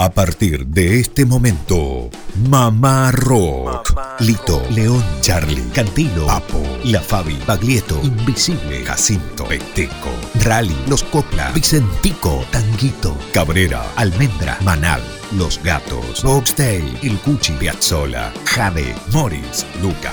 A partir de este momento, Mamá Rock. Lito, León, Charlie, Cantilo, Papo, La Fabi, Baglietto, Invisible, Jacinto, Peteco, Rally, Los Copla, Vicentico, Tanguito, Cabrera, Almendra, Manal, Los Gatos, Boxtail, El Cuchi, Piazzola, Jade, Morris, Luca,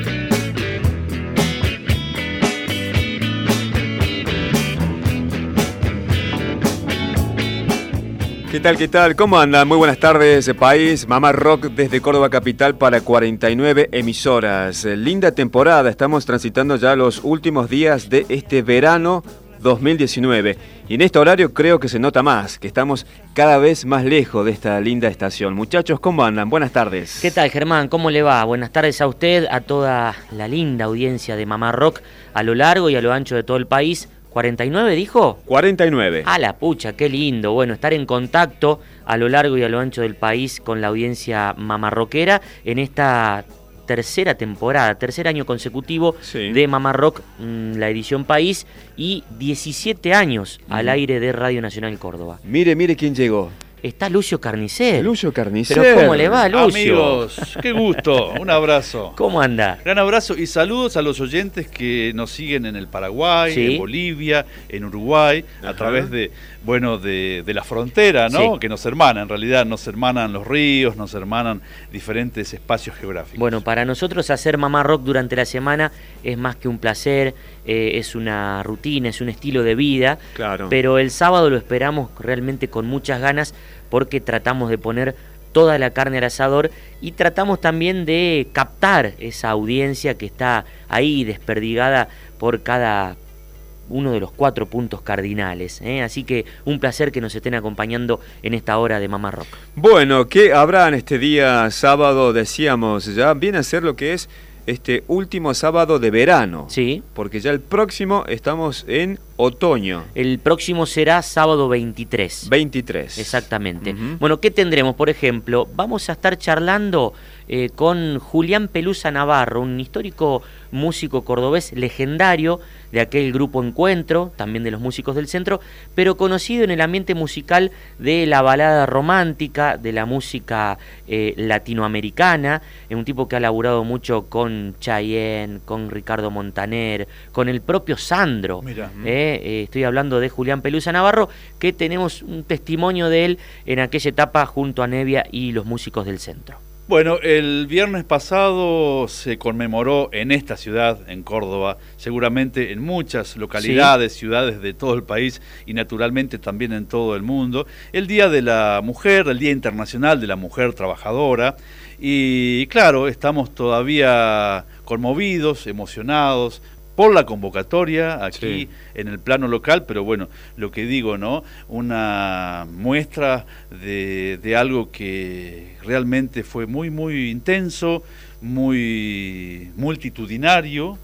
¿Qué tal, qué tal? ¿Cómo andan? Muy buenas tardes, país. Mamá Rock desde Córdoba Capital para 49 emisoras. Linda temporada, estamos transitando ya los últimos días de este verano 2019. Y en este horario creo que se nota más, que estamos cada vez más lejos de esta linda estación. Muchachos, ¿cómo andan? Buenas tardes. ¿Qué tal, Germán? ¿Cómo le va? Buenas tardes a usted, a toda la linda audiencia de Mamá Rock a lo largo y a lo ancho de todo el país. ¿49 dijo? 49. A la pucha, qué lindo. Bueno, estar en contacto a lo largo y a lo ancho del país con la audiencia mamarroquera en esta tercera temporada, tercer año consecutivo de Mamá Rock, mm, la edición País, y 17 años al aire de Radio Nacional Córdoba. Mire, mire quién llegó. Está Lucio Carnicer. Lucio Carnicer. Pero ¿cómo le va, Lucio? Amigos, qué gusto. Un abrazo. ¿Cómo anda? Gran abrazo y saludos a los oyentes que nos siguen en el Paraguay, en Bolivia, en Uruguay, a través de, bueno, de, la frontera, ¿no? Que nos hermanan, en realidad nos hermanan los ríos, nos hermanan diferentes espacios geográficos. Bueno, para nosotros hacer Mamá Rock durante la semana es más que un placer, eh, es una rutina, es un estilo de vida. Claro. Pero el sábado lo esperamos realmente con muchas ganas porque tratamos de poner toda la carne al asador y tratamos también de captar esa audiencia que está ahí desperdigada por cada uno de los cuatro puntos cardinales. ¿eh? Así que un placer que nos estén acompañando en esta hora de Mamá Rock. Bueno, ¿qué habrá en este día sábado? Decíamos, ya viene a ser lo que es este último sábado de verano. Sí. Porque ya el próximo estamos en otoño. El próximo será sábado 23. 23. Exactamente. Bueno, ¿qué tendremos? Por ejemplo, vamos a estar charlando eh, con Julián Pelusa Navarro, un histórico músico cordobés legendario de aquel grupo Encuentro, también de los músicos del centro, pero conocido en el ambiente musical de la balada romántica, de la música eh, latinoamericana, es un tipo que ha laburado mucho con Chayanne, con Ricardo Montaner, con el propio Sandro. Mira. Eh, estoy hablando de Julián Pelusa Navarro, que tenemos un testimonio de él en aquella etapa junto a Nevia y los músicos del centro. Bueno, el viernes pasado se conmemoró en esta ciudad, en Córdoba, seguramente en muchas localidades, ciudades de todo el país y naturalmente también en todo el mundo, el Día de la Mujer, el Día Internacional de la Mujer Trabajadora. Y claro, estamos todavía conmovidos, emocionados, por la convocatoria aquí en el plano local, pero bueno, lo que digo, ¿no? Una muestra de, de, algo que realmente fue muy, muy intenso, muy multitudinario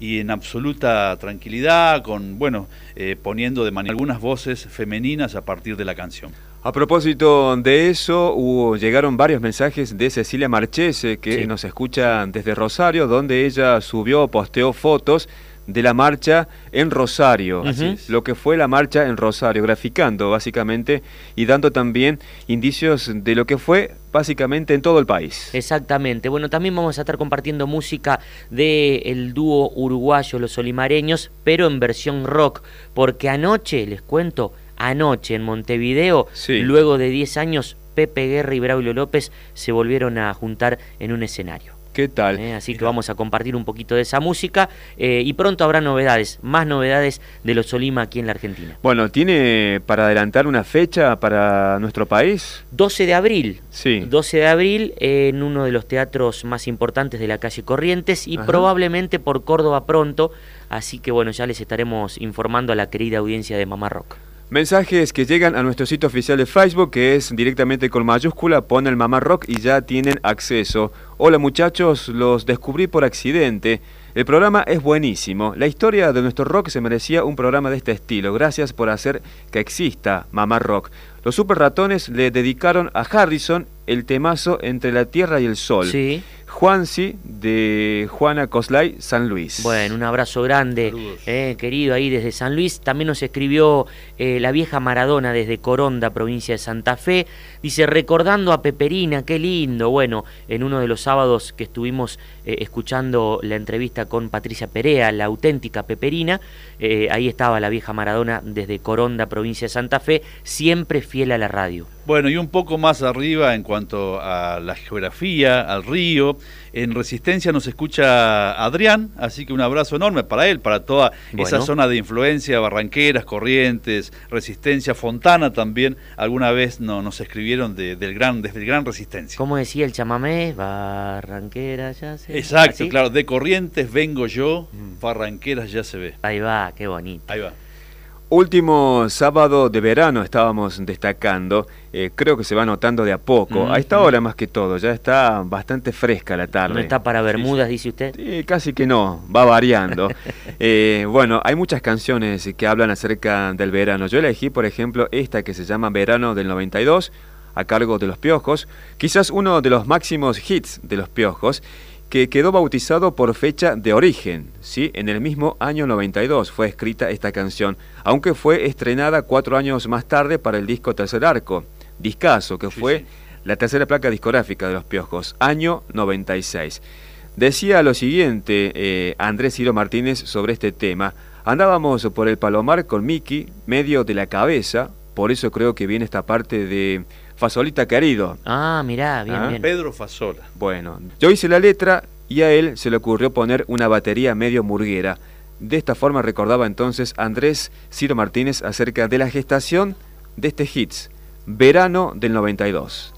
y en absoluta tranquilidad, con, bueno, eh, poniendo de manera algunas voces femeninas a partir de la canción. A propósito de eso, hubo, llegaron varios mensajes de Cecilia Marchese, que nos escucha desde Rosario, donde ella subió, posteó fotos de la marcha en Rosario, lo que fue la marcha en Rosario, graficando básicamente y dando también indicios de lo que fue básicamente en todo el país. Exactamente. Bueno, también vamos a estar compartiendo música del el dúo uruguayo Los Olimareños, pero en versión rock, porque anoche, les cuento, anoche en Montevideo, luego de 10 años, Pepe Guerra y Braulio López se volvieron a juntar en un escenario. ¿Qué tal? Eh, así que vamos a compartir un poquito de esa música eh, y pronto habrá novedades, más novedades de los Solima aquí en la Argentina. Bueno, ¿tiene para adelantar una fecha para nuestro país? 12 de abril. Sí. 12 de abril en uno de los teatros más importantes de la calle Corrientes y probablemente por Córdoba pronto. Así que bueno, ya les estaremos informando a la querida audiencia de Mamá Rock. Mensajes que llegan a nuestro sitio oficial de Facebook, que es directamente con mayúscula, pone el Mamá Rock y ya tienen acceso. Hola muchachos, los descubrí por accidente. El programa es buenísimo. La historia de nuestro rock se merecía un programa de este estilo. Gracias por hacer que exista Mamá Rock. Los super ratones le dedicaron a Harrison el temazo Entre la Tierra y el Sol. Sí. Juansi de Juana Coslay, San Luis. Bueno, un abrazo grande, eh, querido, ahí desde San Luis. También nos escribió eh, la vieja Maradona desde Coronda, provincia de Santa Fe. Dice, recordando a Peperina, qué lindo. Bueno, en uno de los sábados que estuvimos eh, escuchando la entrevista con Patricia Perea, la auténtica Peperina, ahí estaba la vieja Maradona desde Coronda, provincia de Santa Fe, siempre fiel a la radio. Bueno, y un poco más arriba en cuanto a la geografía, al río, en Resistencia nos escucha Adrián, así que un abrazo enorme para él, para toda esa zona de influencia, Barranqueras, Corrientes, Resistencia, Fontana también, alguna vez no, nos escribieron del gran, desde el Gran Resistencia. ¿Cómo decía el chamamé? Barranqueras ya se ve. Exacto, claro, de Corrientes vengo yo, mm. Barranqueras ya se ve. Ahí va, qué bonito. Ahí va. Último sábado de verano estábamos destacando, eh, creo que se va notando de a poco, a esta hora más que todo, ya está bastante fresca la tarde. ¿No está para Bermudas, dice usted? Sí, casi que no, va variando. Eh, bueno, hay muchas canciones que hablan acerca del verano. Yo elegí, por ejemplo, esta que se llama Verano del 92, a cargo de Los Piojos, quizás uno de los máximos hits de Los Piojos, que quedó bautizado por fecha de origen. ¿sí? En el mismo año 92 fue escrita esta canción, aunque fue estrenada cuatro años más tarde para el disco Tercer Arco, discaso, que fue la tercera placa discográfica de Los Piojos, año 96. Decía lo siguiente eh, Andrés Ciro Martínez sobre este tema. Andábamos por el Palomar con Miki, medio de la cabeza, por eso creo que viene esta parte de Fasolita querido. Ah, mirá, bien, ¿Ah? bien. Pedro Fasola. Bueno, yo hice la letra y a él se le ocurrió poner una batería medio murguera. De esta forma recordaba entonces Andrés Ciro Martínez acerca de la gestación de este hits, verano del 92.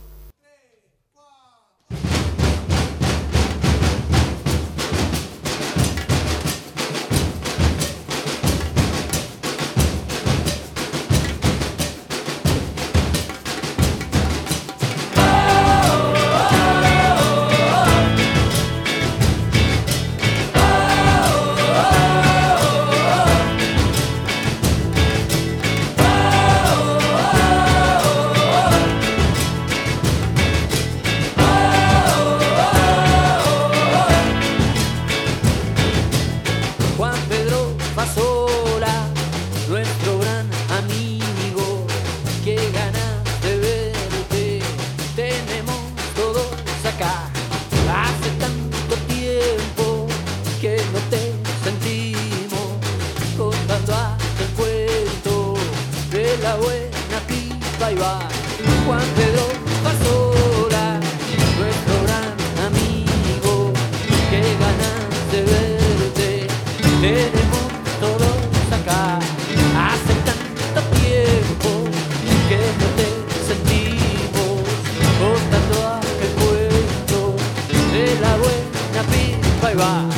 Tenemos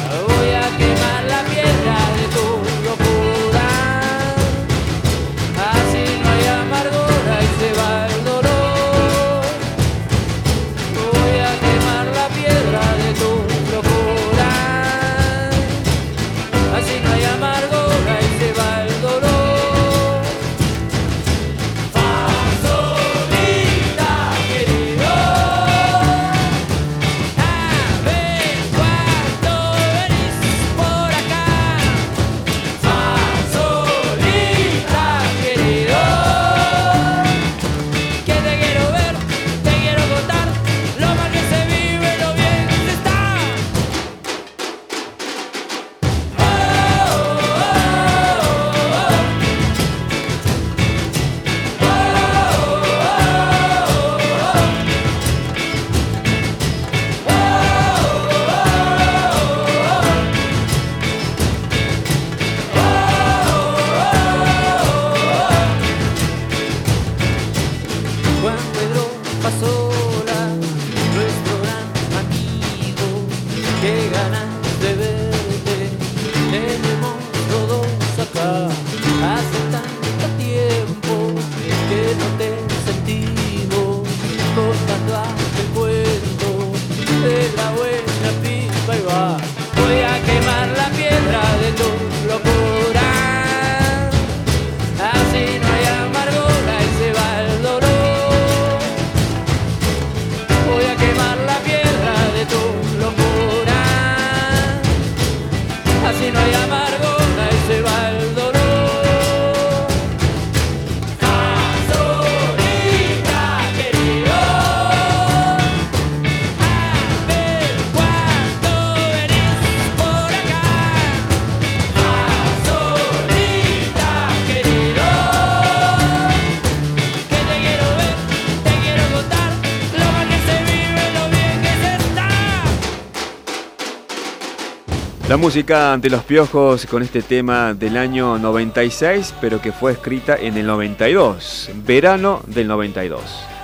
La música de los piojos con este tema del año 96, pero que fue escrita en el 92, verano del 92.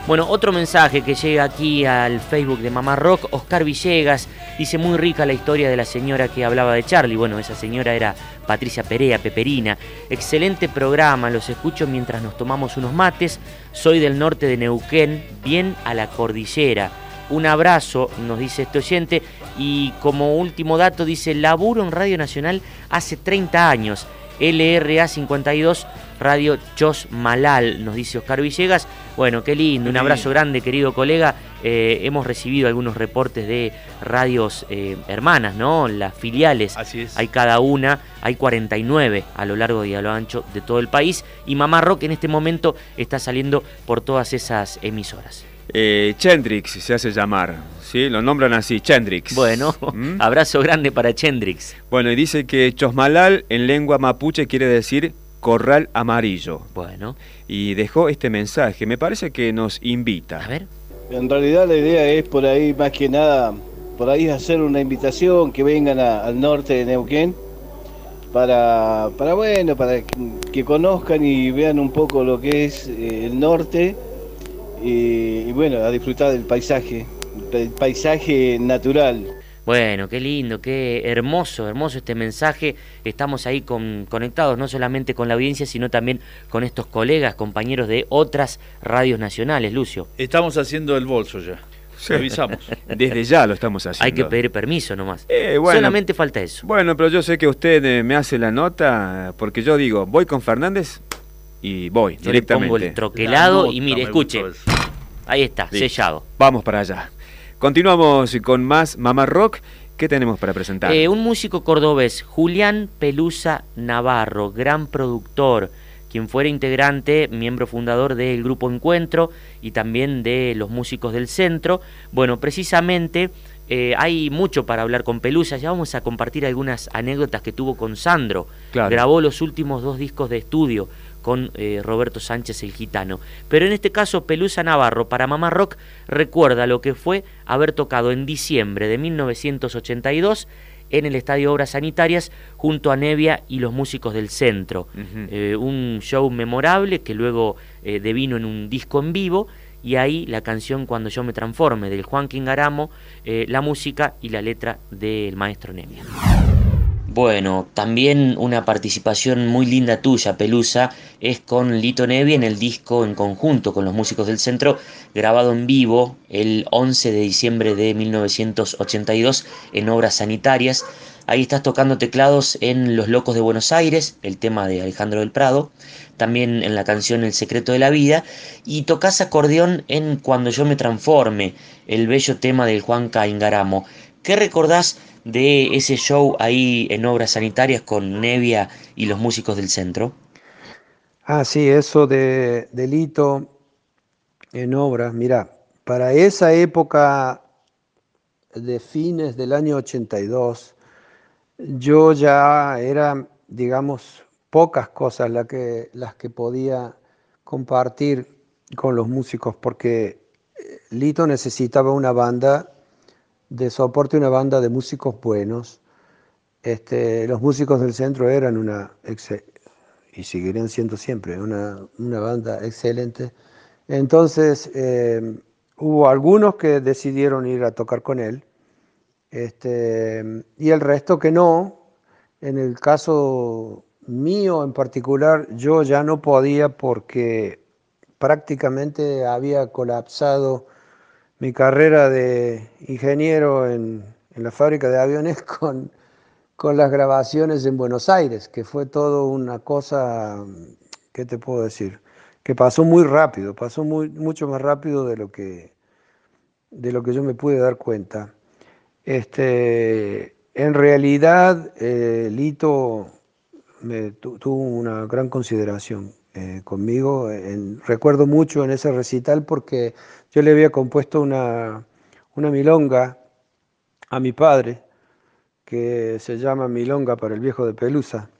Bueno, otro mensaje que llega aquí al Facebook de Mamá Rock, Oscar Villegas, dice muy rica la historia de la señora que hablaba de Charlie. Bueno, esa señora era Patricia Perea, Peperina. Excelente programa, los escucho mientras nos tomamos unos mates. Soy del norte de Neuquén, bien a la cordillera. Un abrazo, nos dice este oyente. Y como último dato, dice, laburo en Radio Nacional hace 30 años. LRA 52, Radio Chos Malal, nos dice Oscar Villegas. Bueno, qué lindo, un abrazo grande, querido colega. Eh, hemos recibido algunos reportes de radios eh, hermanas, ¿no? Las filiales. Así es. Hay cada una, hay 49 a lo largo y a lo ancho de todo el país. Y Mamá Rock en este momento está saliendo por todas esas emisoras. Eh, Chendrix se hace llamar, ¿sí? Lo nombran así, Chendrix. Bueno, ¿Mm? abrazo grande para Chendrix. Bueno, y dice que Chosmalal en lengua mapuche quiere decir corral amarillo. Bueno, Y dejó este mensaje, me parece que nos invita. a ver. En realidad la idea es por ahí, más que nada, por ahí hacer una invitación, que vengan a- al norte de Neuquén, para, para bueno, para que, que conozcan y vean un poco lo que es eh, el norte, y, y bueno, a disfrutar del paisaje, del paisaje natural. Bueno, qué lindo, qué hermoso, hermoso este mensaje. Estamos ahí con- conectados no solamente con la audiencia, sino también con estos colegas, compañeros de otras radios nacionales, Lucio. Estamos haciendo el bolso ya. Sí. Avisamos. Desde ya lo estamos haciendo. Hay que pedir permiso nomás. Eh, bueno. Solamente falta eso. Bueno, pero yo sé que usted eh, me hace la nota porque yo digo, voy con Fernández y voy Yo le directamente. pongo el troquelado La y mire, escuche, ahí está, sellado. Vamos para allá. Continuamos con más Mamá Rock. ¿Qué tenemos para presentar? Eh, un músico cordobés, Julián Pelusa Navarro, gran productor, quien fuera integrante, miembro fundador del grupo Encuentro y también de los músicos del centro. Bueno, precisamente eh, hay mucho para hablar con Pelusa, ya vamos a compartir algunas anécdotas que tuvo con Sandro. Claro. Grabó los últimos dos discos de estudio con eh, Roberto Sánchez el Gitano. Pero en este caso, Pelusa Navarro, para Mamá Rock, recuerda lo que fue haber tocado en diciembre de 1982 en el Estadio Obras Sanitarias junto a Nevia y los músicos del centro. Eh, un show memorable que luego eh, devino en un disco en vivo y ahí la canción Cuando yo me transforme del Juan Quingaramo, eh, la música y la letra del maestro Nevia. Bueno, también una participación muy linda tuya, Pelusa, es con Lito Nevi en el disco en conjunto con los músicos del centro, grabado en vivo el 11 de diciembre de 1982 en Obras Sanitarias. Ahí estás tocando teclados en Los Locos de Buenos Aires, el tema de Alejandro del Prado, también en la canción El Secreto de la Vida, y tocas acordeón en Cuando yo me transforme, el bello tema del Juan Caingaramo. ¿Qué recordás de ese show ahí en Obras Sanitarias con Nevia y los músicos del centro? Ah, sí, eso de delito en obras. Mira, para esa época de fines del año 82, yo ya era, digamos, pocas cosas que, las que podía compartir con los músicos, porque eh, Lito necesitaba una banda de soporte, una banda de músicos buenos. Este, los músicos del centro eran una, y seguirían siendo siempre una, una banda excelente. Entonces, eh, hubo algunos que decidieron ir a tocar con él, este, y el resto que no. En el caso mío en particular, yo ya no podía porque prácticamente había colapsado mi carrera de ingeniero en, en la fábrica de aviones con, con las grabaciones en Buenos Aires, que fue todo una cosa, ¿qué te puedo decir? Que pasó muy rápido, pasó muy, mucho más rápido de lo que, de lo que yo me pude dar cuenta. Este, en realidad, eh, Lito me tu- tuvo una gran consideración eh, conmigo. En- recuerdo mucho en ese recital porque yo le había compuesto una, una milonga a mi padre que se llama Milonga para el viejo de Pelusa.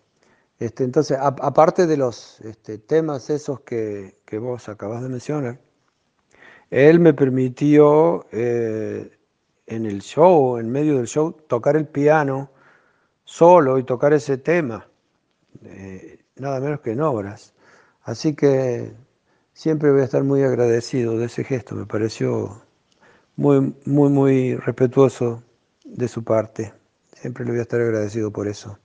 Este, entonces, aparte de los este, temas esos que, que vos acabas de mencionar, él me permitió eh, en el show, en medio del show, tocar el piano solo y tocar ese tema, eh, nada menos que en obras. Así que siempre voy a estar muy agradecido de ese gesto, me pareció muy, muy, muy respetuoso de su parte. Siempre le voy a estar agradecido por eso.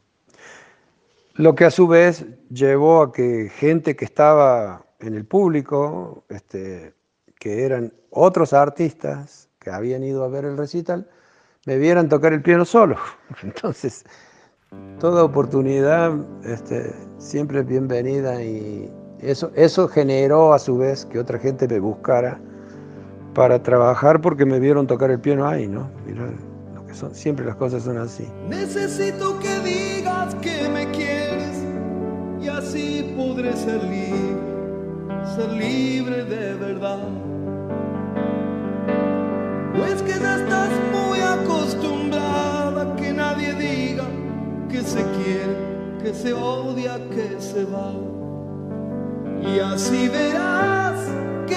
Lo que a su vez llevó a que gente que estaba en el público, este, que eran otros artistas que habían ido a ver el recital, me vieran tocar el piano solo. Entonces, toda oportunidad este, siempre es bienvenida y eso, eso generó a su vez que otra gente me buscara para trabajar porque me vieron tocar el piano ahí, ¿no? lo que son, siempre las cosas son así. Necesito que digas que me quieres y así podré ser libre, ser libre de verdad. Pues que ya estás muy acostumbrada a que nadie diga que se quiere, que se odia, que se va. Y así verás que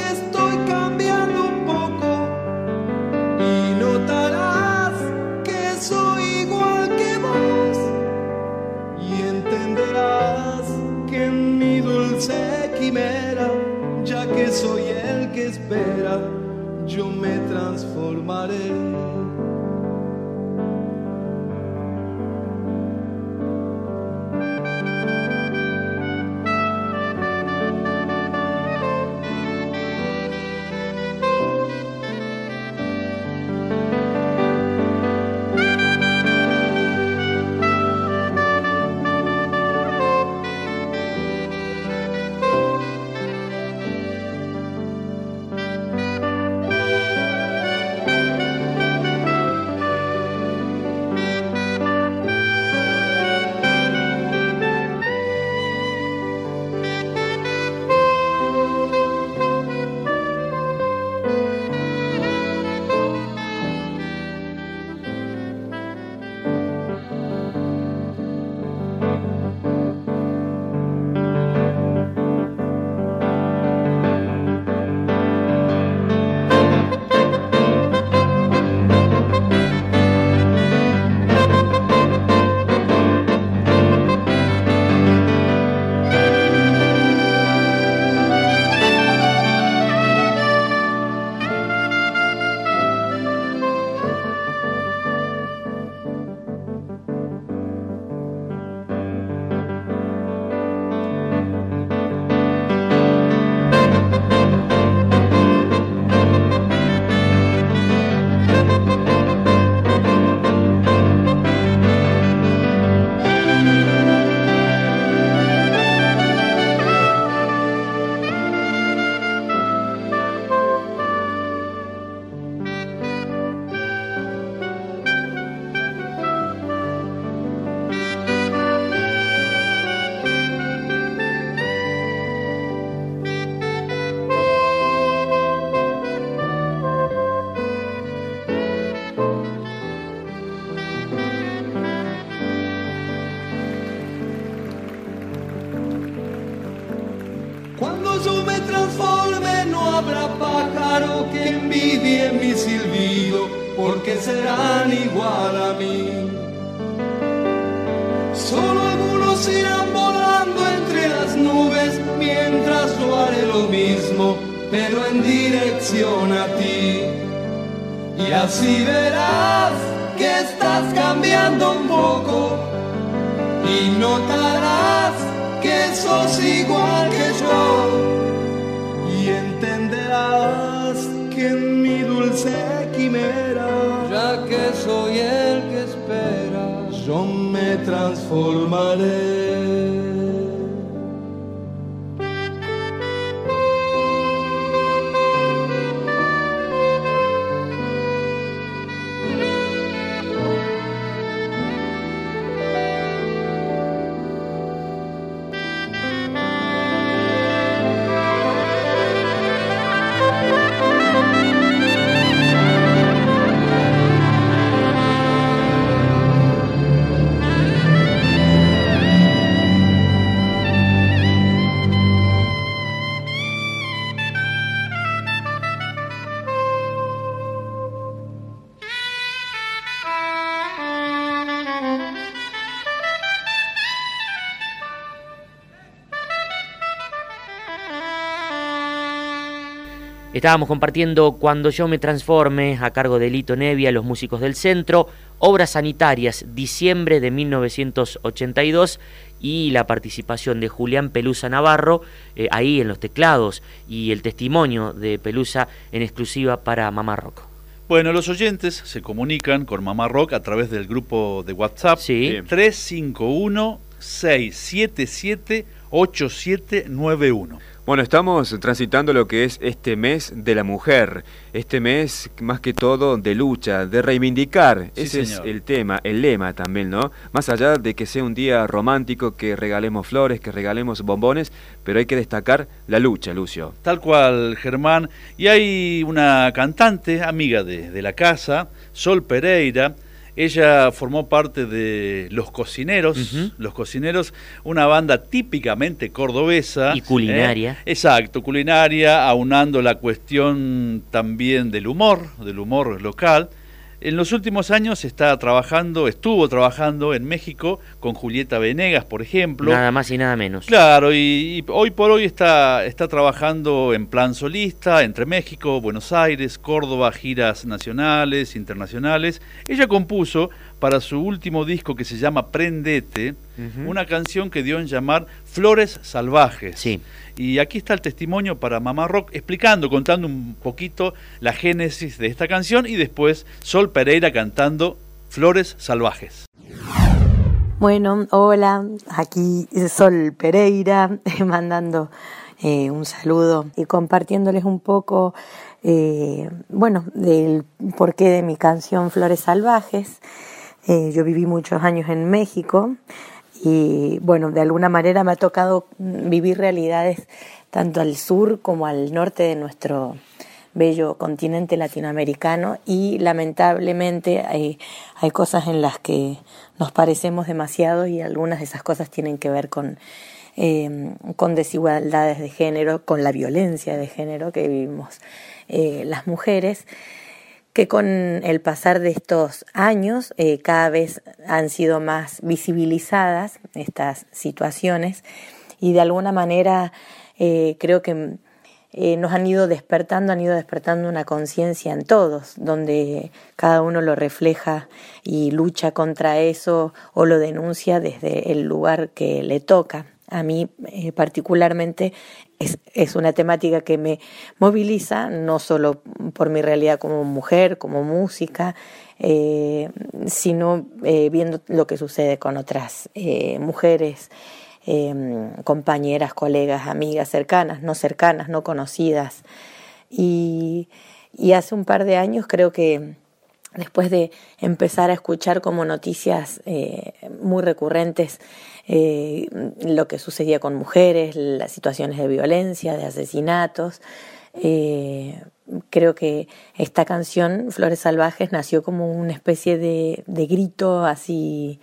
Estábamos compartiendo Cuando yo me transforme a cargo de Lito Nevia, los músicos del centro, Obras Sanitarias, diciembre de 1982 y la participación de Julián Pelusa Navarro eh, ahí en los teclados y el testimonio de Pelusa en exclusiva para Mamá Rock. Bueno, los oyentes se comunican con Mamá Rock a través del grupo de WhatsApp Sí. 351 677 8791. Bueno, estamos transitando lo que es este mes de la mujer, este mes más que todo de lucha, de reivindicar, Sí, ese señor. es el tema, el lema también, ¿no? Más allá de que sea un día romántico, que regalemos flores, que regalemos bombones, pero hay que destacar la lucha, Lucio. Tal cual, Germán. Y hay una cantante, amiga de, de la casa, Sol Pereira. Ella formó parte de Los Cocineros. Los Cocineros, una banda típicamente cordobesa. Y culinaria. ¿eh? Exacto, culinaria, aunando la cuestión también del humor, del humor local. En los últimos años está trabajando, estuvo trabajando en México con Julieta Venegas, por ejemplo. Nada más y nada menos. Claro, y, y hoy por hoy está, está trabajando en plan solista entre México, Buenos Aires, Córdoba, giras nacionales, internacionales. Ella compuso para su último disco que se llama Prendete, una canción que dio en llamar Flores Salvajes. Sí. Y aquí está el testimonio para Mamá Rock explicando, contando un poquito la génesis de esta canción y después Sol Pereira cantando Flores Salvajes. Bueno, hola, aquí Sol Pereira mandando eh, un saludo y compartiéndoles un poco, eh, bueno, del porqué de mi canción Flores Salvajes. Eh, yo viví muchos años en México y bueno, de alguna manera me ha tocado vivir realidades tanto al sur como al norte de nuestro bello continente latinoamericano y lamentablemente hay, cosas en las que nos parecemos demasiado y algunas de esas cosas tienen que ver con, eh, con desigualdades de género, con la violencia de género que vivimos eh, las mujeres que con el pasar de estos años eh, cada vez han sido más visibilizadas estas situaciones y de alguna manera eh, creo que eh, nos han ido despertando, han ido despertando una conciencia en todos, donde cada uno lo refleja y lucha contra eso o lo denuncia desde el lugar que le toca. A mí particularmente es, es una temática que me moviliza, no solo por mi realidad como mujer, como música, eh, sino eh, viendo lo que sucede con otras eh, mujeres, eh, compañeras, colegas, amigas cercanas, no cercanas, no conocidas. Y, hace un par de años creo que después de empezar a escuchar como noticias muy recurrentes eh, lo que sucedía con mujeres, las situaciones de violencia, de asesinatos, eh, creo que esta canción, Flores Salvajes, nació como una especie de, de grito así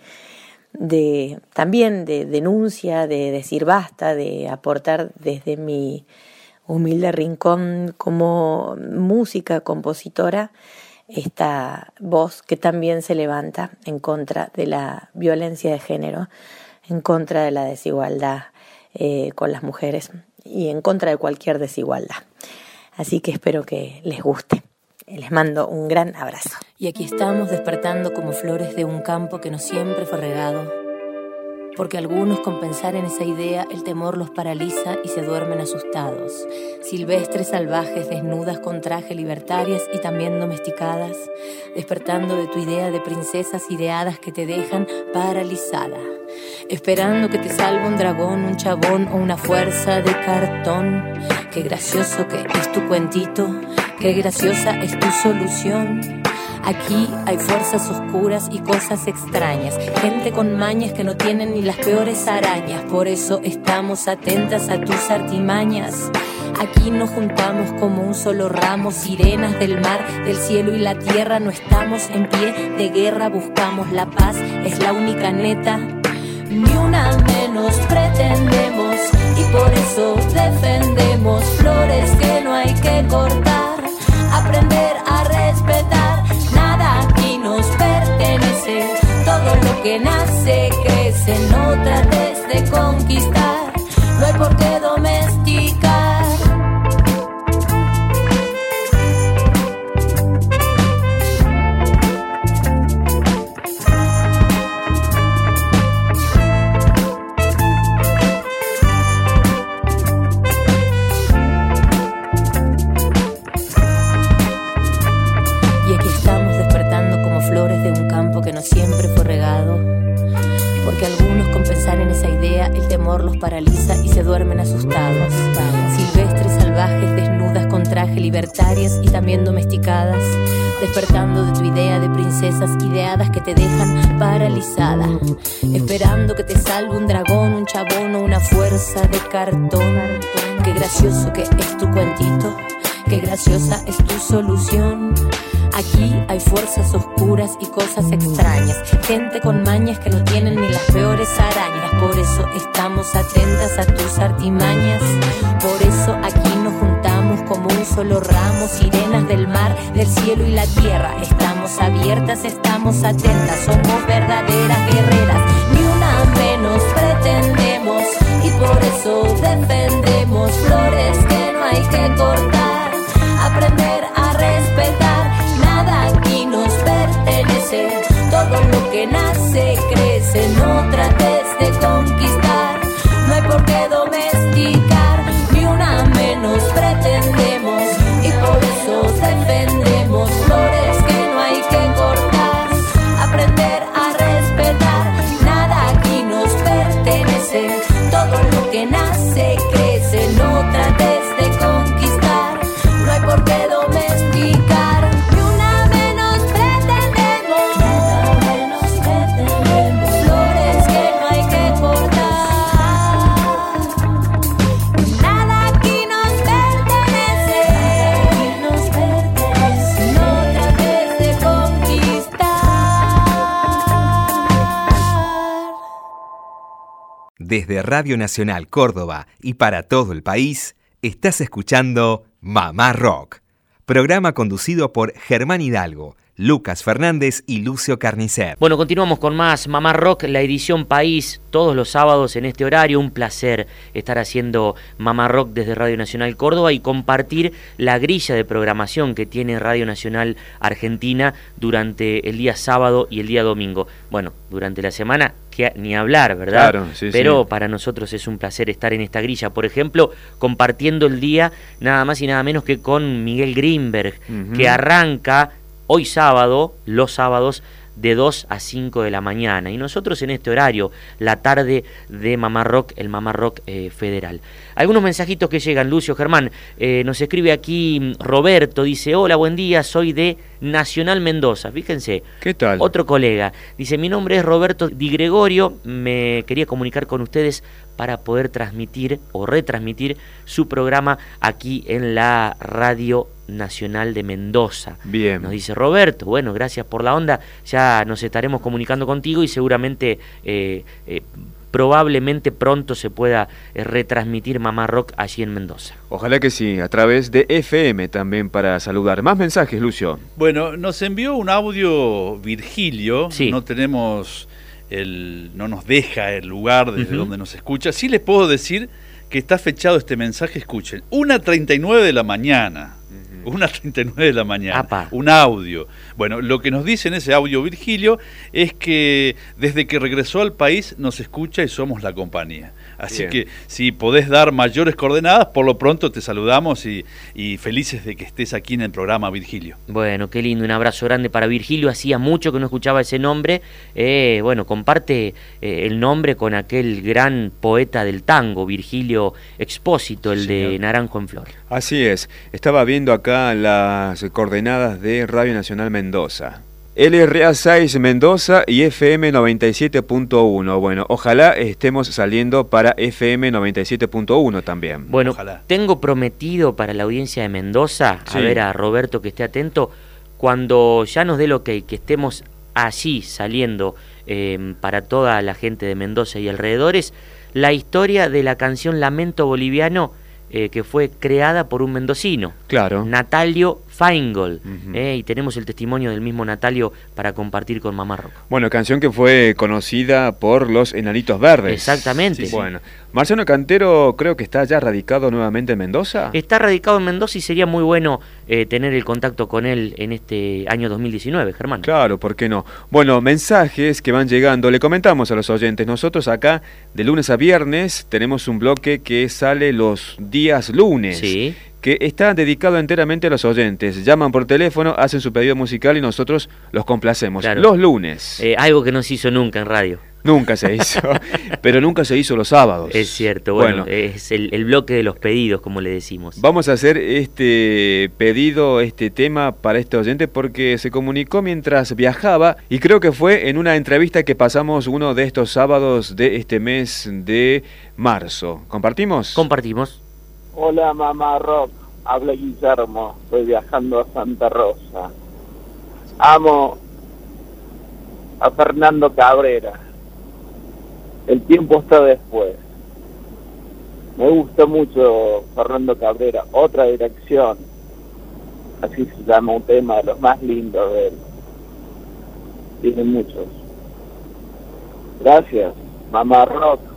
de también de denuncia, de decir basta, de aportar desde mi humilde rincón como música, compositora, esta voz que también se levanta en contra de la violencia de género, en contra de la desigualdad eh, con las mujeres y en contra de cualquier desigualdad. Así que espero que les guste. Les mando un gran abrazo. Y aquí estamos despertando como flores de un campo que no siempre fue regado. Porque algunos con pensar en esa idea el temor los paraliza y se duermen asustados. Silvestres, salvajes, desnudas con traje, libertarias y también domesticadas. Despertando de tu idea de princesas ideadas que te dejan paralizada. Esperando que te salve un dragón, un chabón o una fuerza de cartón. Qué gracioso que es tu cuentito, qué graciosa es tu solución. Aquí hay fuerzas oscuras y cosas extrañas, gente con mañas que no tienen ni las peores arañas, por eso estamos atentas a tus artimañas. Aquí nos juntamos como un solo ramo, sirenas del mar, del cielo y la tierra, no estamos en pie de guerra, buscamos la paz, es la única neta. Ni una menos pretendemos y por eso defendemos flores que no hay que cortar, aprender a respetar, todo lo que nace crece, no trates de conquistar, no hay por qué domesticar. Paraliza y se duermen asustados. Silvestres, salvajes, desnudas con traje, libertarias y también domesticadas. Despertando de tu idea de princesas ideadas que te dejan paralizada. Esperando que te salve un dragón, un chabón o una fuerza de cartón. Qué gracioso que es tu cuentito. Qué graciosa es tu solución. Aquí hay fuerzas oscuras y cosas extrañas. Gente con mañas que no tienen ni las peores arañas. Por eso estamos atentas a tus artimañas. Por eso aquí nos juntamos como un solo ramo. Sirenas del mar, del cielo y la tierra. Estamos abiertas, estamos atentas. Somos verdaderas guerreras. Desde Radio Nacional Córdoba y para todo el país, estás escuchando Mamá Rock, programa conducido por Germán Hidalgo, Lucas Fernández y Lucio Carnicer. Bueno, continuamos con más Mamá Rock, la edición País, todos los sábados en este horario. Un placer estar haciendo Mamá Rock desde Radio Nacional Córdoba y compartir la grilla de programación que tiene Radio Nacional Argentina durante el día sábado y el día domingo. Bueno, durante la semana ni hablar, ¿verdad? Claro, sí, Pero para nosotros es un placer estar en esta grilla. Por ejemplo, compartiendo el día nada más y nada menos que con Miguel Greenberg, que arranca hoy sábado, los sábados, de 2 a 5 de la mañana. Y nosotros en este horario, la tarde de Mamá Rock, el Mamá Rock eh, Federal. Algunos mensajitos que llegan, Lucio Germán. Eh, nos escribe aquí mm, Roberto, dice, hola, buen día, soy de Nacional Mendoza. Fíjense. ¿Qué tal? Otro colega. Dice, mi nombre es Roberto Di Gregorio, me quería comunicar con ustedes para poder transmitir o retransmitir su programa aquí en la radio Nacional de Mendoza. Bien. Nos dice Roberto, bueno, gracias por la onda, ya nos estaremos comunicando contigo y seguramente eh, eh, probablemente pronto se pueda eh, retransmitir Mamá Rock allí en Mendoza. Ojalá que sí, a través de FM también para saludar. Más mensajes, Lucio. Bueno, nos envió un audio Virgilio, Sí. no tenemos el, no nos deja el lugar desde donde nos escucha. Sí les puedo decir que está fechado este mensaje, escuchen, 1.39 de la mañana. 1.39 de la mañana. Apa. Un audio. Bueno, lo que nos dice en ese audio Virgilio es que desde que regresó al país nos escucha y somos la compañía. Así Bien. que si podés dar mayores coordenadas, por lo pronto te saludamos y, y felices de que estés aquí en el programa, Virgilio. Bueno, qué lindo, un abrazo grande para Virgilio, hacía mucho que no escuchaba ese nombre, Eh, bueno, comparte eh, el nombre con aquel gran poeta del tango, Virgilio Expósito, el de Señor. Naranjo en Flor. Así es, estaba viendo acá las coordenadas de Radio Nacional Mendoza. LRA 6 Mendoza y FM 97.1. Bueno, ojalá estemos saliendo para FM 97.1 también. Bueno, Ojalá. tengo prometido para la audiencia de Mendoza, Sí. a ver a Roberto que esté atento, cuando ya nos dé el ok, que estemos allí saliendo eh, para toda la gente de Mendoza y alrededores, la historia de la canción Lamento Boliviano eh, que fue creada por un mendocino. Claro. Natalio Feingold. Eh, y tenemos el testimonio del mismo Natalio para compartir con Mamá Rock. Bueno, canción que fue conocida por los Enanitos Verdes. Exactamente. Sí, sí. Bueno, Marciano Cantero creo que está ya radicado nuevamente en Mendoza. Está radicado en Mendoza y sería muy bueno eh, tener el contacto con él en este año 2019, Germán. Claro, ¿por qué no? Bueno, mensajes que van llegando. Le comentamos a los oyentes. Nosotros acá, de lunes a viernes, tenemos un bloque que sale los días lunes. Sí. Que está dedicado enteramente a los oyentes. Llaman por teléfono, hacen su pedido musical y nosotros los complacemos. Los lunes. Eh, algo que no se hizo nunca en radio. Nunca se hizo, pero nunca se hizo los sábados. Es cierto, bueno, es el, bloque de los pedidos, como le decimos. Vamos a hacer este pedido, este tema para este oyente porque se comunicó mientras viajaba y creo que fue en una entrevista que pasamos uno de estos sábados de este mes de marzo. ¿Compartimos? Compartimos. Hola mamá Rock, habla Guillermo, estoy viajando a Santa Rosa. Amo a Fernando Cabrera el tiempo está después. Me gusta mucho Fernando Cabrera, otra dirección. Así se llama un tema de los más lindos de él. Muchos. Gracias, Mamá Rock.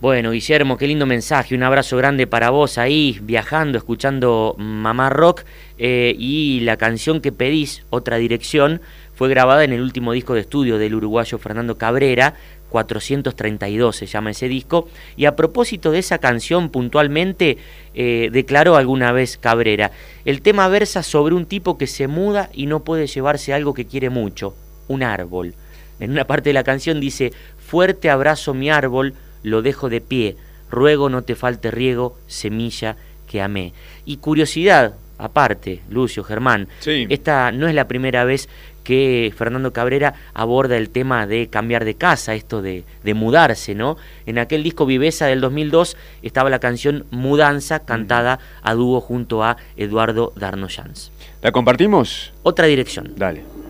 Bueno, Guillermo, qué lindo mensaje. Un abrazo grande para vos ahí, viajando, escuchando Mamá Rock. Eh, y la canción que pedís, Otra Dirección, fue grabada en el último disco de estudio del uruguayo Fernando Cabrera, 432 se llama ese disco, y a propósito de esa canción puntualmente eh, declaró alguna vez Cabrera, el tema versa sobre un tipo que se muda y no puede llevarse algo que quiere mucho, un árbol. En una parte de la canción dice, fuerte abrazo mi árbol, lo dejo de pie, ruego no te falte riego, semilla que amé. Y curiosidad, aparte, Lucio, Germán, esta no es la primera vez que Fernando Cabrera aborda el tema de cambiar de casa, esto de, mudarse, ¿no? En aquel disco Viveza del 2002 estaba la canción Mudanza, cantada a dúo junto a Eduardo Darnoyans. ¿La compartimos? Otra dirección. Dale.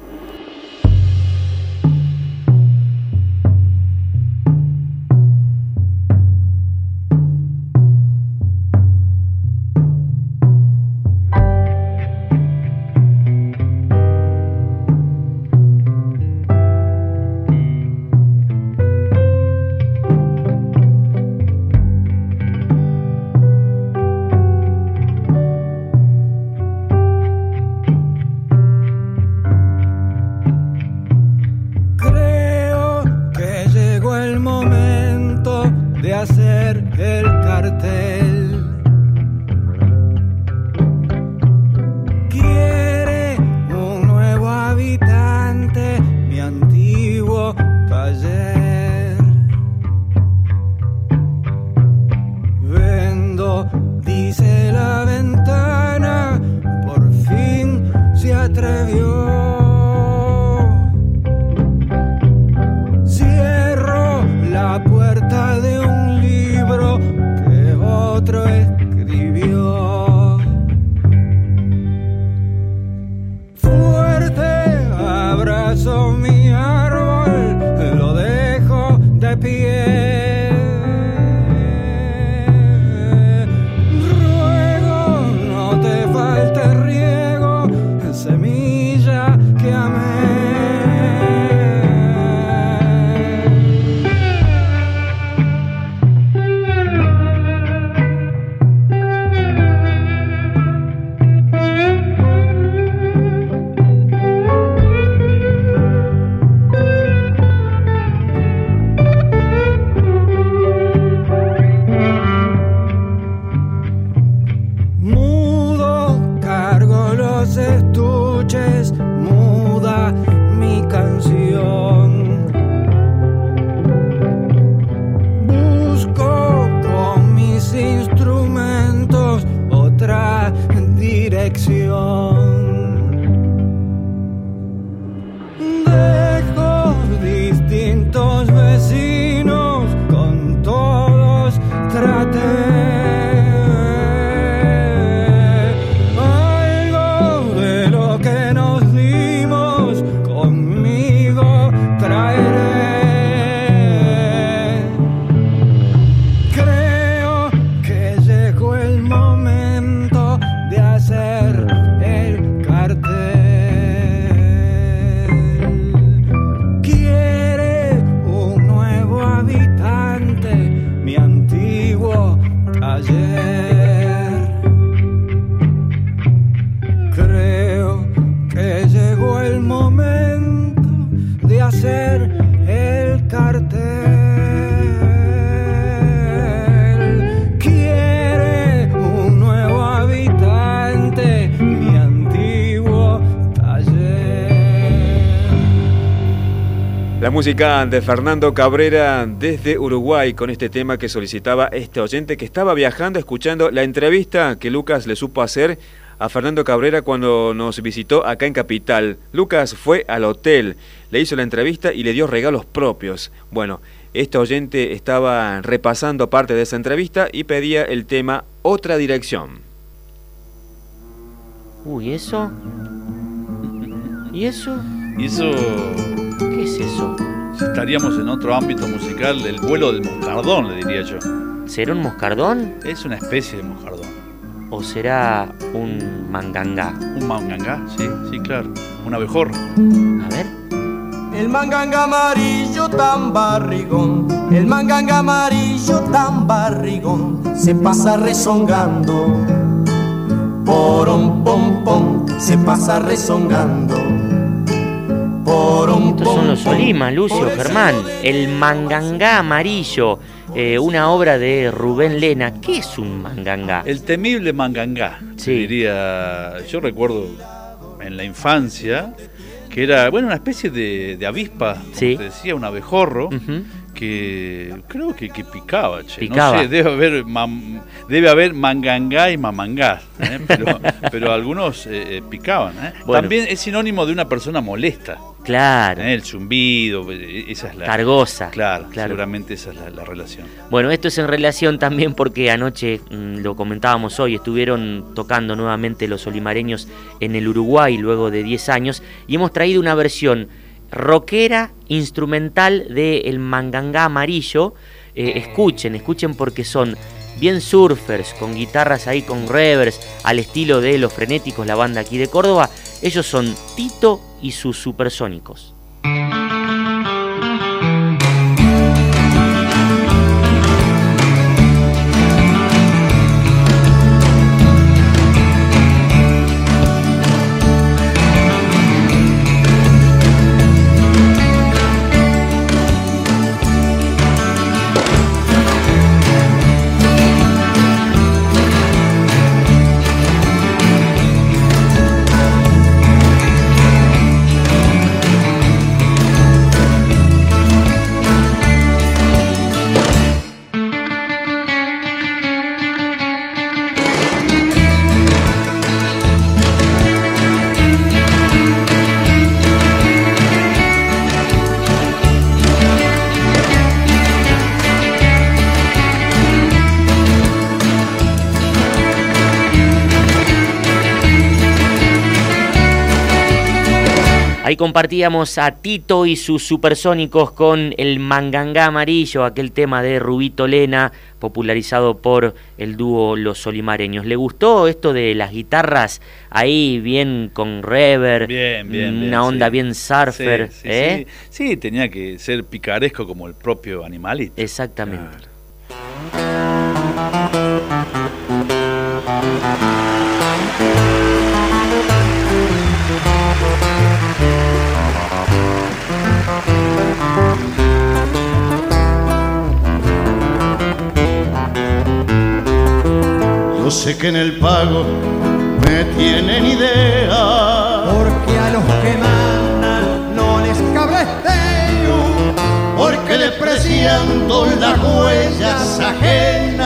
Música de Fernando Cabrera desde Uruguay con este tema que solicitaba este oyente que estaba viajando escuchando la entrevista que Lucas le supo hacer a Fernando Cabrera cuando nos visitó acá en Capital. Lucas fue al hotel, le hizo la entrevista y le dio regalos propios. Bueno, este oyente estaba repasando parte de esa entrevista y pedía el tema Otra Dirección. Uy, ¿eso? ¿Y eso? Y eso ¿Qué es eso? estaríamos en otro ámbito musical, el vuelo del moscardón, le diría yo. ¿Será un moscardón Es una especie de moscardón. o será un mangangá? Un mangangá, sí, sí, claro. Un abejorro. A ver. El manganga amarillo tan barrigón, el manganga amarillo tan barrigón, se pasa rezongando. Porom pom pom, se pasa rezongando. Estos son los pom, Solima, Lucio, Germán. El mangangá amarillo, eh, una obra de Rubén Lena. ¿Qué es un mangangá? El temible mangangá, Sí. diría. Yo recuerdo en la infancia que era, bueno, una especie de, de avispa, como Sí. te decía, un abejorro. Que creo que, que picaba, che. Picaba. No sé, debe haber, mam- debe haber mangangá y mamangá, ¿eh? pero, pero algunos eh, eh, picaban. ¿eh? Bueno. También es sinónimo de una persona molesta. Claro, ¿eh? El zumbido, eh, esa es la... cargosa. Claro, Claro. seguramente esa es la, la relación. Bueno, esto es en relación también porque anoche, mm, lo comentábamos hoy, estuvieron tocando nuevamente los olimareños en el Uruguay luego de 10 años y hemos traído una versión rockera, instrumental de El Mangangá Amarillo. Eh, escuchen, escuchen porque son bien surfers, con guitarras ahí con revers, al estilo de Los Frenéticos, la banda aquí de Córdoba. Ellos son Tito y sus supersónicos. Ahí compartíamos a Tito y sus supersónicos con el Mangangá Amarillo, aquel tema de Rubito Lena, popularizado por el dúo Los Solimareños. ¿Le gustó esto de las guitarras ahí bien con reverb? Bien, bien, Una bien, onda sí. bien surfer, Sí, sí, ¿eh? sí. Sí, tenía que ser picaresco como el propio animalito. Exactamente. Sé que en el pago me tienen idea. Porque a los que mandan no les cabe esteo. Porque despreciando las huellas ajenas,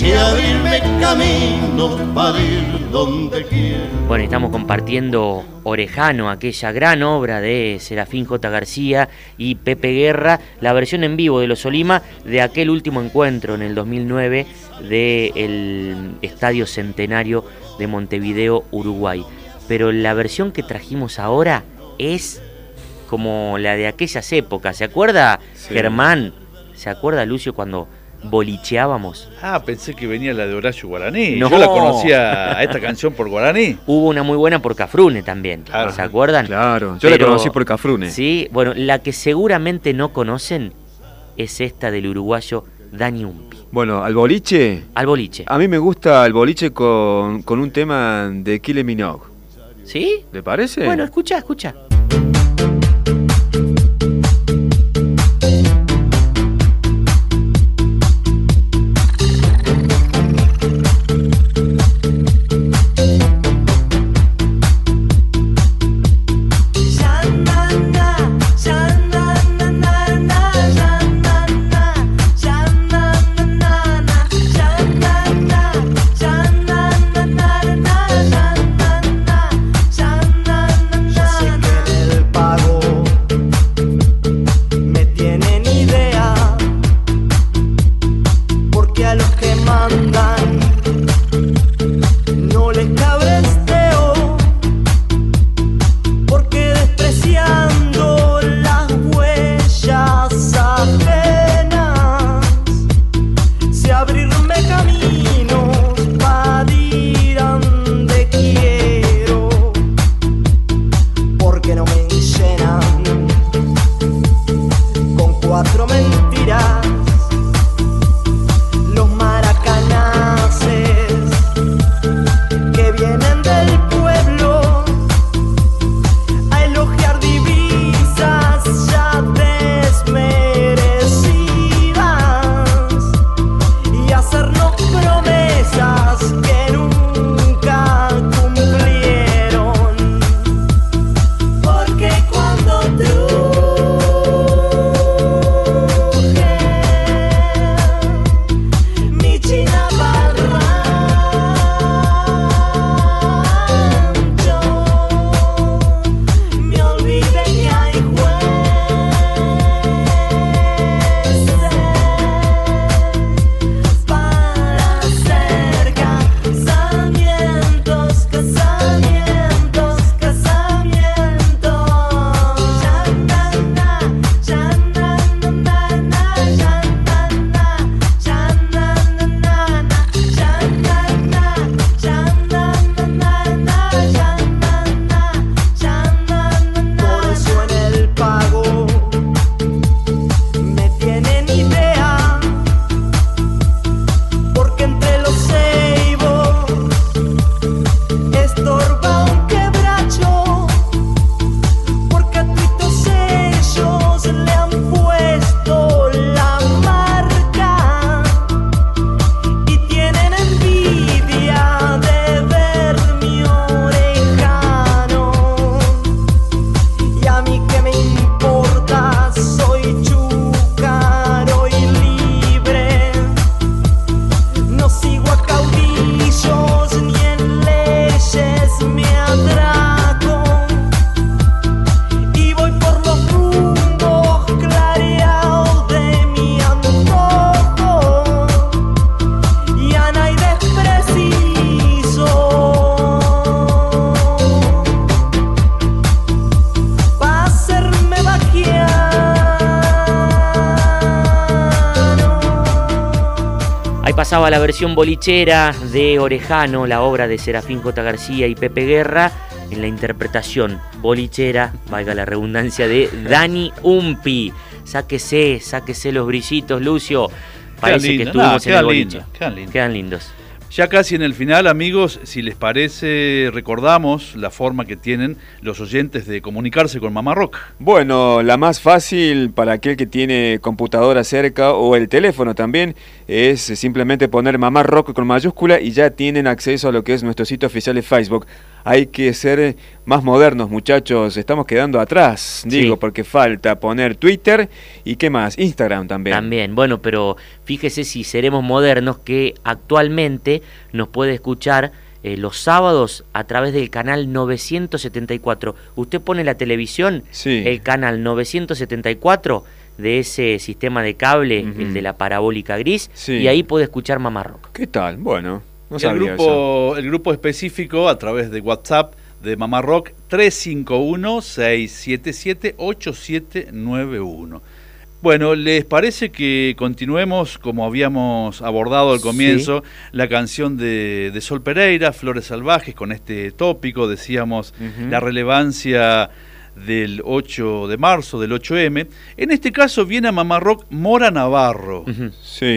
si abrirme camino para ir donde quiera. Bueno, estamos compartiendo Orejano, aquella gran obra de Serafín J. García y Pepe Guerra, la versión en vivo de Los Olima de aquel último encuentro en el 2009 del Estadio Centenario de Montevideo, Uruguay. Pero la versión que trajimos ahora es como la de aquellas épocas. ¿Se acuerda, Sí. Germán? ¿Se acuerda, Lucio, cuando bolicheábamos? Ah, pensé que venía la de Horacio Guaraní. No. Yo la conocía a esta canción por Guaraní. Hubo una muy buena por Cafrune también. Claro. ¿Se acuerdan? Claro, yo la conocí por Cafrune. Sí, bueno, la que seguramente no conocen es esta del uruguayo Dani Umpi. Bueno, al boliche, Al boliche. a mí me gusta el boliche con, con un tema de Kylie Minogue. ¿Sí? ¿Le parece? Bueno, escucha, escucha. La versión bolichera de Orejano, la obra de Serafín J. García y Pepe Guerra, en la interpretación bolichera, valga la redundancia, de Dani Umpi. Sáquese, sáquese los brillitos, Lucio. Parece que estuvimos en el boliche. quedan lindos. Ya casi en el final, amigos, si les parece, recordamos la forma que tienen los oyentes de comunicarse con Mamá Rock. Bueno, la más fácil para aquel que tiene computadora cerca o el teléfono también es simplemente poner Mamá Rock con mayúscula y ya tienen acceso a lo que es nuestro sitio oficial de Facebook hay que ser más modernos, muchachos. Estamos quedando atrás, digo, porque falta poner Twitter y qué más, Instagram también. También, bueno, pero fíjese si seremos modernos que actualmente nos puede escuchar eh, los sábados a través del canal 974. Usted pone la televisión, el canal 974 de ese sistema de cable, el de la parabólica gris, y ahí puede escuchar Mamá Rock. ¿Qué tal? Bueno el, grupo, el grupo específico a través de WhatsApp de Mamá Rock 351-677-8791. Bueno, ¿les parece que continuemos como habíamos abordado al comienzo la canción de, Sol Pereira, Flores Salvajes, con este tópico? Decíamos la relevancia del 8 de marzo, del 8M. En este caso viene a Mamá Rock Mora Navarro,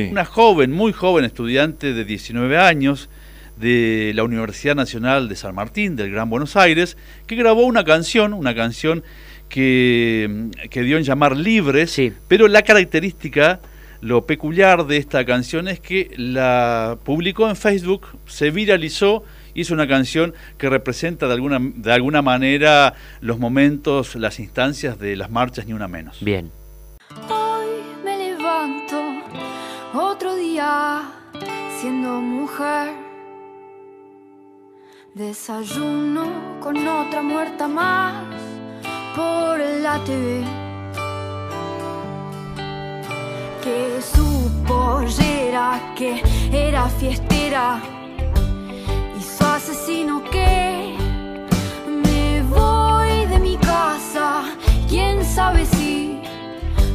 una joven, muy joven estudiante de 19 años de la Universidad Nacional de San Martín, del Gran Buenos Aires, que grabó una canción, una canción que, que dio en llamar Libres, pero la característica, lo peculiar de esta canción es que la publicó en Facebook, se viralizó hizo una canción que representa de alguna, de alguna manera los momentos, las instancias de las marchas, ni una menos. Bien. Hoy me levanto otro día siendo mujer. Desayuno con otra muerta más por la TV. Que supo era que era fiestera asesino que me voy de mi casa. Quién sabe si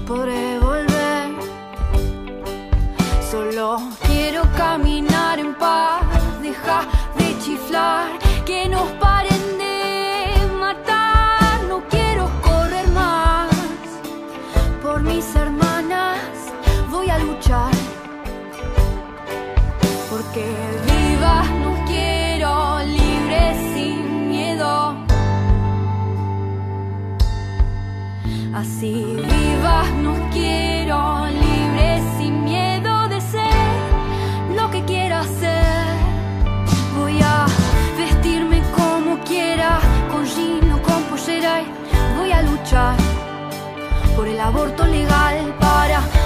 podré volver. Solo quiero caminar en paz, deja de chiflar, que nos paren Así vivas nos quiero, libre sin miedo de ser lo que quiera ser. Voy a vestirme como quiera, con jean o con pollera y voy a luchar por el aborto legal para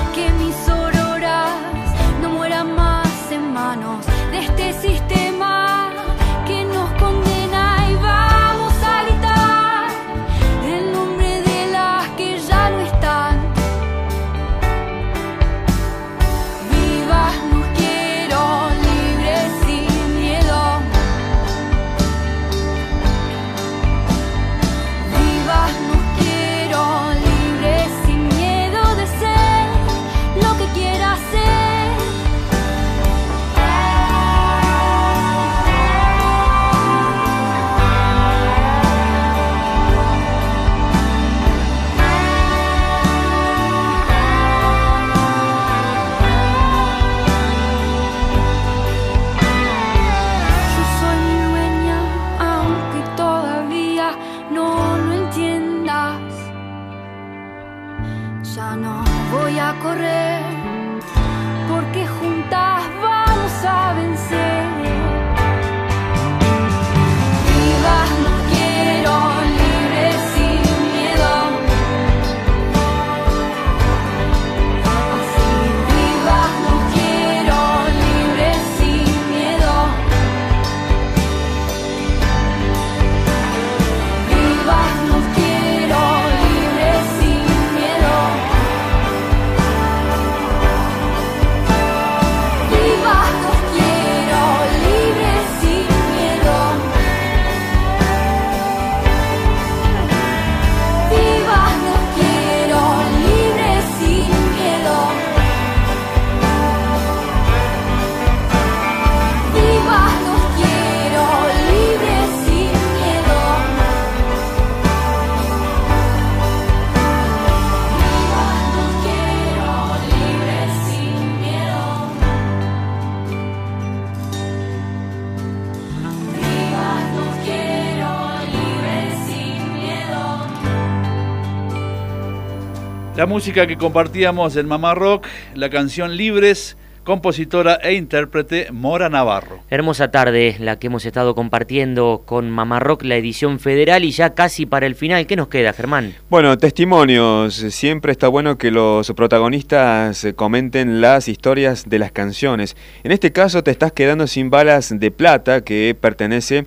La música que compartíamos en Mamá Rock, la canción Libres, compositora e intérprete Mora Navarro. Hermosa tarde la que hemos estado compartiendo con Mamá Rock, la edición federal, y ya casi para el final. ¿Qué nos queda, Germán? Bueno, testimonios. Siempre está bueno que los protagonistas eh, comenten las historias de las canciones. En este caso te estás quedando sin balas de plata que pertenece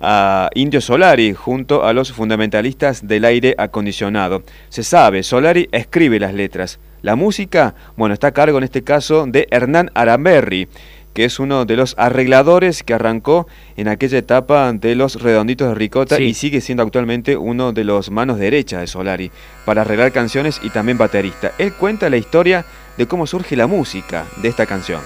a Indio Solari junto a los fundamentalistas del aire acondicionado. Se sabe, Solari escribe las letras. La música, bueno, está a cargo en este caso de Hernán Aramberri, que es uno de los arregladores que arrancó en aquella etapa de los redonditos de Ricota Sí. y sigue siendo actualmente uno de los manos derechas de Solari para arreglar canciones y también baterista. Él cuenta la historia de cómo surge la música de esta canción.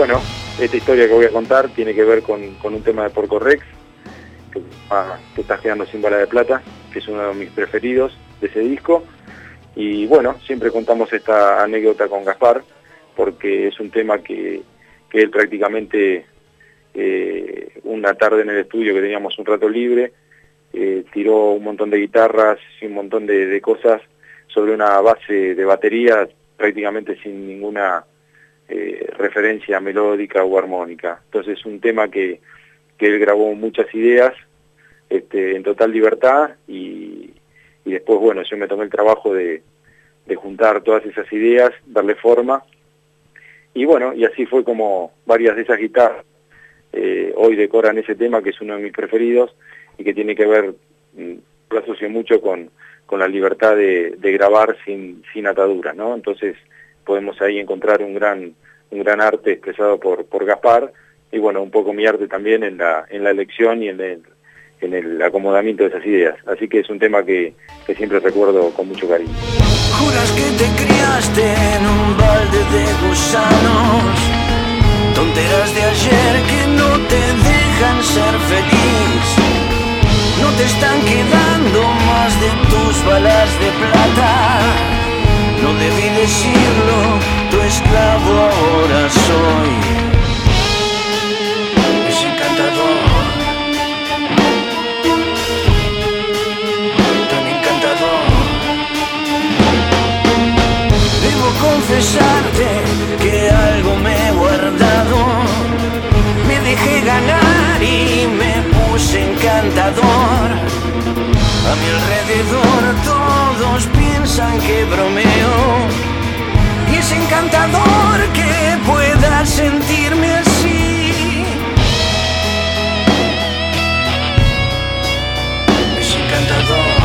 Bueno, esta historia que voy a contar tiene que ver con, con un tema de Porco Rex, que ah, te estás quedando sin bala de plata, que es uno de mis preferidos de ese disco. Y bueno, siempre contamos esta anécdota con Gaspar, porque es un tema que, que él prácticamente eh, una tarde en el estudio que teníamos un rato libre, eh, tiró un montón de guitarras y un montón de, de cosas sobre una base de batería prácticamente sin ninguna eh, referencia melódica o armónica. Entonces es un tema que, que él grabó muchas ideas este, en total libertad y, y después, bueno, yo me tomé el trabajo de, de juntar todas esas ideas, darle forma y bueno, y así fue como varias de esas guitarras eh, hoy decoran ese tema que es uno de mis preferidos y que tiene que ver, mm, lo asocio mucho con, con la libertad de, de grabar sin, sin ataduras, ¿no? Entonces podemos ahí encontrar un gran, un gran arte expresado por, por Gaspar y bueno, un poco mi arte también en la, en la elección y en el, en el acomodamiento de esas ideas. Así que es un tema que, que siempre recuerdo con mucho cariño. Juras que te criaste en un balde de gusanos, tonteras de ayer que no te dejan ser feliz. No te están quedando más de tus balas de plata. No debí decirlo, tu esclavo ahora soy. Es encantador. Tan encantador. Debo confesarte que algo me he guardado. Me dejé ganar y me puse encantador. A mi alrededor todos piensan que bromeo. Y es encantador que pueda sentirme así. Es encantador.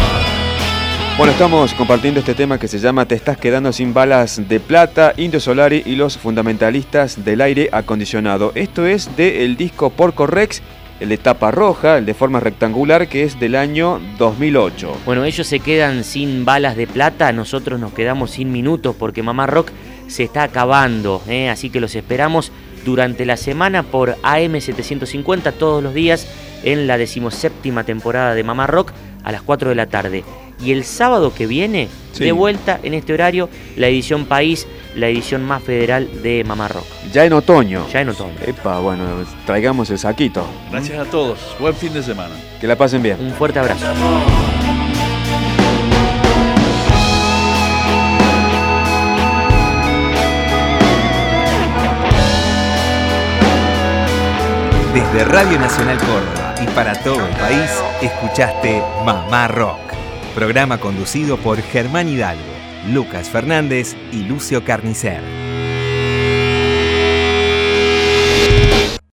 Bueno, estamos compartiendo este tema que se llama Te estás quedando sin balas de plata, Indio Solari y los fundamentalistas del aire acondicionado. Esto es del disco Porco Rex, el de tapa roja, el de forma rectangular, que es del año 2008. Bueno, ellos se quedan sin balas de plata, nosotros nos quedamos sin minutos porque Mamá Rock se está acabando, ¿eh? así que los esperamos durante la semana por AM750 todos los días en la decimoséptima temporada de Mamá Rock a las 4 de la tarde. Y el sábado que viene, Sí. de vuelta en este horario, la edición País, la edición más federal de Mamá Rock. Ya en otoño. Ya en otoño. Epa, bueno, traigamos el saquito. Gracias a todos. Buen fin de semana. Que la pasen bien. Un fuerte abrazo. Desde Radio Nacional Córdoba y para todo el país, escuchaste Mamá Rock, programa conducido por Germán Hidalgo, Lucas Fernández y Lucio Carnicer.